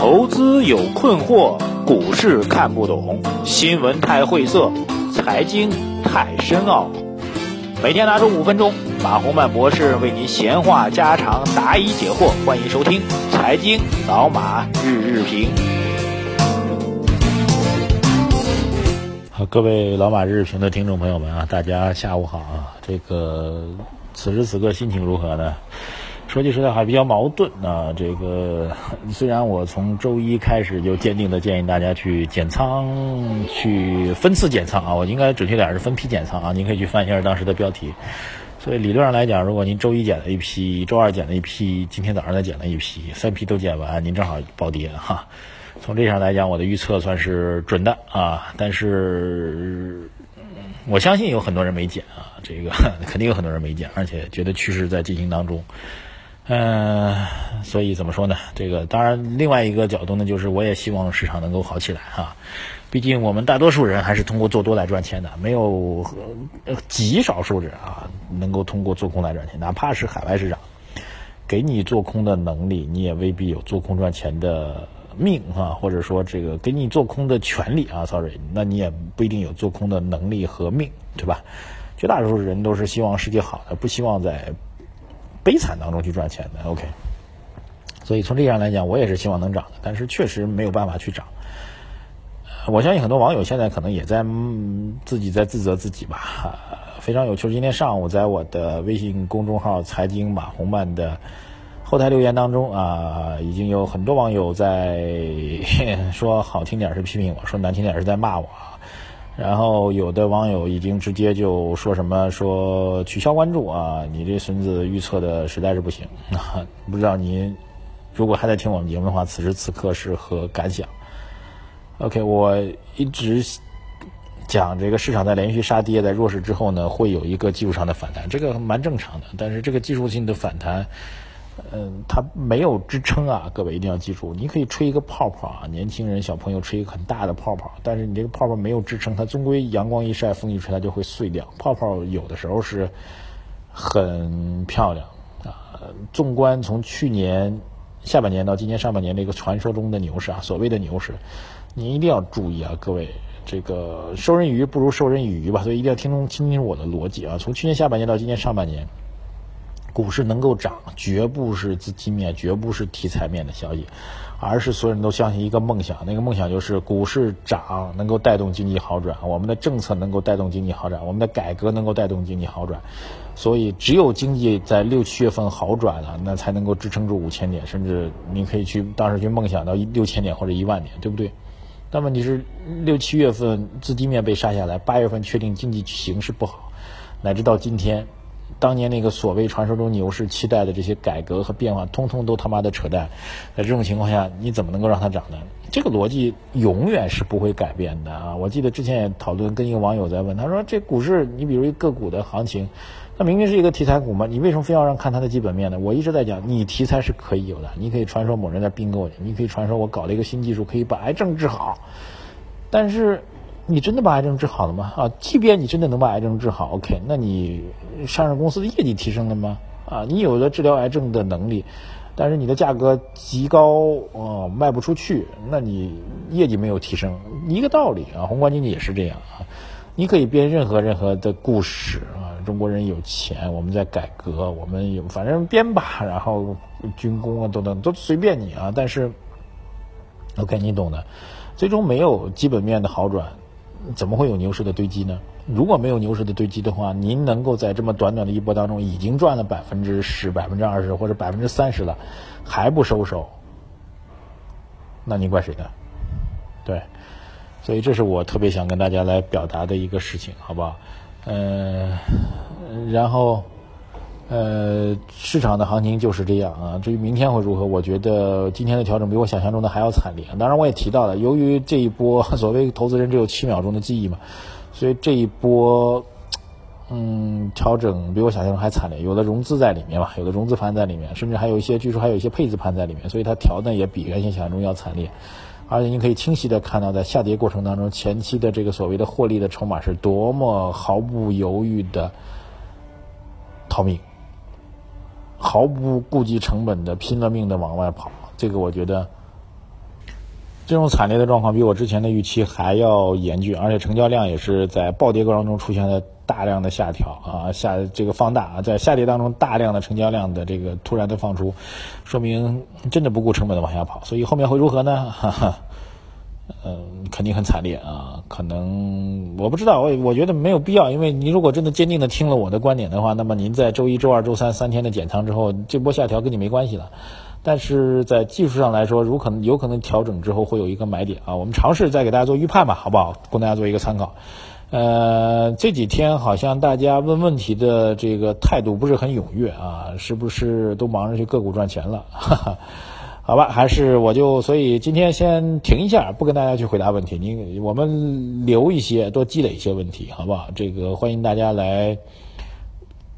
投资有困惑，股市看不懂，新闻太晦涩，财经太深奥。每天拿出五分钟，马洪曼博士为您闲话家常，答疑解惑。欢迎收听《财经老马日日评》。好，各位老马日日评的听众朋友们啊，大家下午好啊！这个此时此刻心情如何呢？说句实在话，比较矛盾啊。这个 虽然我从周一开始就坚定的建议大家去减仓，去分次减仓啊，我应该准确点是分批减仓啊。您可以去翻一下当时的标题。所以理论上来讲，如果您周一减了一批，周二减了一批，今天早上再减了一批，三批都减完，您正好暴跌哈。从这上来讲，我的预测算是准的啊。但是我相信有很多人没减啊，这个 肯定有很多人没减，而且觉得趋势在进行当中。嗯，所以怎么说呢？这个当然，另外一个角度呢，就是我也希望市场能够好起来哈。毕竟我们大多数人还是通过做多来赚钱的，没有极少数人啊能够通过做空来赚钱。哪怕是海外市场给你做空的能力，你也未必有做空赚钱的命啊，或者说这个给你做空的权利啊，sorry，那你也不一定有做空的能力和命，对吧？绝大多数人都是希望世界好的，不希望在。悲惨当中去赚钱的，OK。所以从这样来讲，我也是希望能涨的，但是确实没有办法去涨。我相信很多网友现在可能也在自己在自责自己吧。非常有趣，今天上午在我的微信公众号“财经马红漫”的后台留言当中啊，已经有很多网友在 说好听点是批评我，说难听点是在骂我。然后有的网友已经直接就说什么说取消关注啊，你这孙子预测的实在是不行啊！不知道您如果还在听我们节目的话，此时此刻是何感想？OK，我一直讲这个市场在连续杀跌、在弱势之后呢，会有一个技术上的反弹，这个蛮正常的。但是这个技术性的反弹。嗯，它没有支撑啊，各位一定要记住，你可以吹一个泡泡啊，年轻人、小朋友吹一个很大的泡泡，但是你这个泡泡没有支撑，它终归阳光一晒、风一吹，它就会碎掉。泡泡有的时候是很漂亮啊。纵观从去年下半年到今年上半年这个传说中的牛市啊，所谓的牛市，你一定要注意啊，各位，这个授人以鱼不如授人以渔吧，所以一定要听听清楚我的逻辑啊。从去年下半年到今年上半年。股市能够涨，绝不是资金面，绝不是题材面的消息，而是所有人都相信一个梦想，那个梦想就是股市涨能够带动经济好转，我们的政策能够带动经济好转，我们的改革能够带动经济好转，所以只有经济在六七月份好转了，那才能够支撑住五千点，甚至你可以去当时去梦想到六千点或者一万点，对不对？但问题是六七月份资金面被杀下来，八月份确定经济形势不好，乃至到今天。当年那个所谓传说中牛市期待的这些改革和变化，通通都他妈的扯淡。在这种情况下，你怎么能够让它涨呢？这个逻辑永远是不会改变的啊！我记得之前也讨论，跟一个网友在问，他说：“这股市，你比如一个股的行情，它明明是一个题材股嘛，你为什么非要让看它的基本面呢？”我一直在讲，你题材是可以有的，你可以传说某人在并购你，你可以传说我搞了一个新技术可以把癌症治好，但是。你真的把癌症治好了吗？啊，即便你真的能把癌症治好，OK，那你上市公司的业绩提升了吗？啊，你有了治疗癌症的能力，但是你的价格极高，哦，卖不出去，那你业绩没有提升，一个道理啊。宏观经济也是这样啊，你可以编任何任何的故事啊，中国人有钱，我们在改革，我们有，反正编吧，然后军工啊等等都随便你啊，但是，OK，你懂的，最终没有基本面的好转。怎么会有牛市的堆积呢？如果没有牛市的堆积的话，您能够在这么短短的一波当中已经赚了百分之十、百分之二十或者百分之三十了，还不收手，那您怪谁呢？对，所以这是我特别想跟大家来表达的一个事情，好不好？嗯，然后。呃，市场的行情就是这样啊。至于明天会如何，我觉得今天的调整比我想象中的还要惨烈。当然，我也提到了，由于这一波所谓投资人只有七秒钟的记忆嘛，所以这一波，嗯，调整比我想象中还惨烈。有的融资在里面嘛，有的融资盘在里面，甚至还有一些，据说还有一些配资盘在里面，所以它调的也比原先想象中要惨烈。而且你可以清晰的看到，在下跌过程当中，前期的这个所谓的获利的筹码是多么毫不犹豫的逃命。毫不顾及成本的拼了命的往外跑，这个我觉得这种惨烈的状况比我之前的预期还要严峻，而且成交量也是在暴跌过程中出现了大量的下调啊，下这个放大啊，在下跌当中大量的成交量的这个突然的放出，说明真的不顾成本的往下跑，所以后面会如何呢？哈哈。嗯，肯定很惨烈啊！可能我不知道，我我觉得没有必要，因为你如果真的坚定的听了我的观点的话，那么您在周一周二周三三天的减仓之后，这波下调跟你没关系了。但是在技术上来说，如可能有可能调整之后会有一个买点啊，我们尝试再给大家做预判吧，好不好？供大家做一个参考。呃，这几天好像大家问问题的这个态度不是很踊跃啊，是不是都忙着去个股赚钱了？哈哈。好吧，还是我就所以今天先停一下，不跟大家去回答问题。您我们留一些，多积累一些问题，好不好？这个欢迎大家来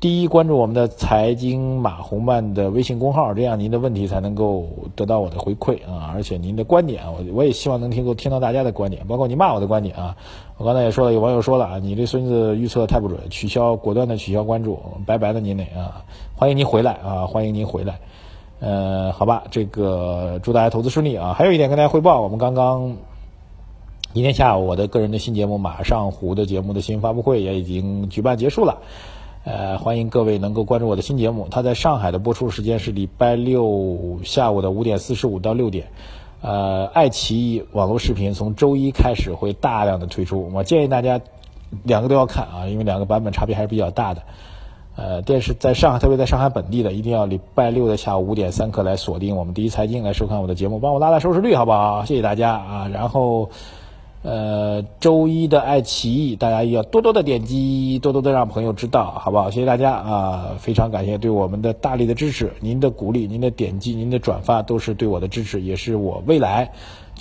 第一关注我们的财经马红曼的微信公号，这样您的问题才能够得到我的回馈啊！而且您的观点，我我也希望能听够听到大家的观点，包括你骂我的观点啊。我刚才也说了，有网友说了啊，你这孙子预测太不准，取消果断的取消关注，拜拜了您嘞啊！欢迎您回来啊！欢迎您回来。呃，好吧，这个祝大家投资顺利啊！还有一点跟大家汇报，我们刚刚今天下午我的个人的新节目《马上湖》的节目的新闻发布会也已经举办结束了。呃，欢迎各位能够关注我的新节目，它在上海的播出时间是礼拜六下午的五点四十五到六点。呃，爱奇艺网络视频从周一开始会大量的推出，我建议大家两个都要看啊，因为两个版本差别还是比较大的。呃，电视在上海，特别在上海本地的，一定要礼拜六的下午五点三刻来锁定我们第一财经来收看我的节目，帮我拉拉收视率，好不好？谢谢大家啊！然后，呃，周一的爱奇艺，大家要多多的点击，多多的让朋友知道，好不好？谢谢大家啊！非常感谢对我们的大力的支持，您的鼓励、您的点击、您的转发，都是对我的支持，也是我未来。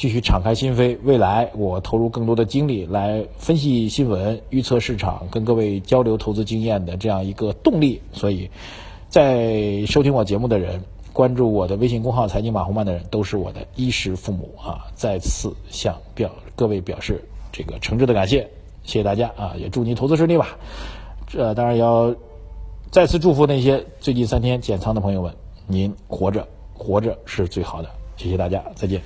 继续敞开心扉，未来我投入更多的精力来分析新闻、预测市场、跟各位交流投资经验的这样一个动力。所以，在收听我节目的人、关注我的微信公号“财经马红曼”的人，都是我的衣食父母啊！再次向表各位表示这个诚挚的感谢，谢谢大家啊！也祝您投资顺利吧。这当然要再次祝福那些最近三天减仓的朋友们，您活着，活着是最好的。谢谢大家，再见。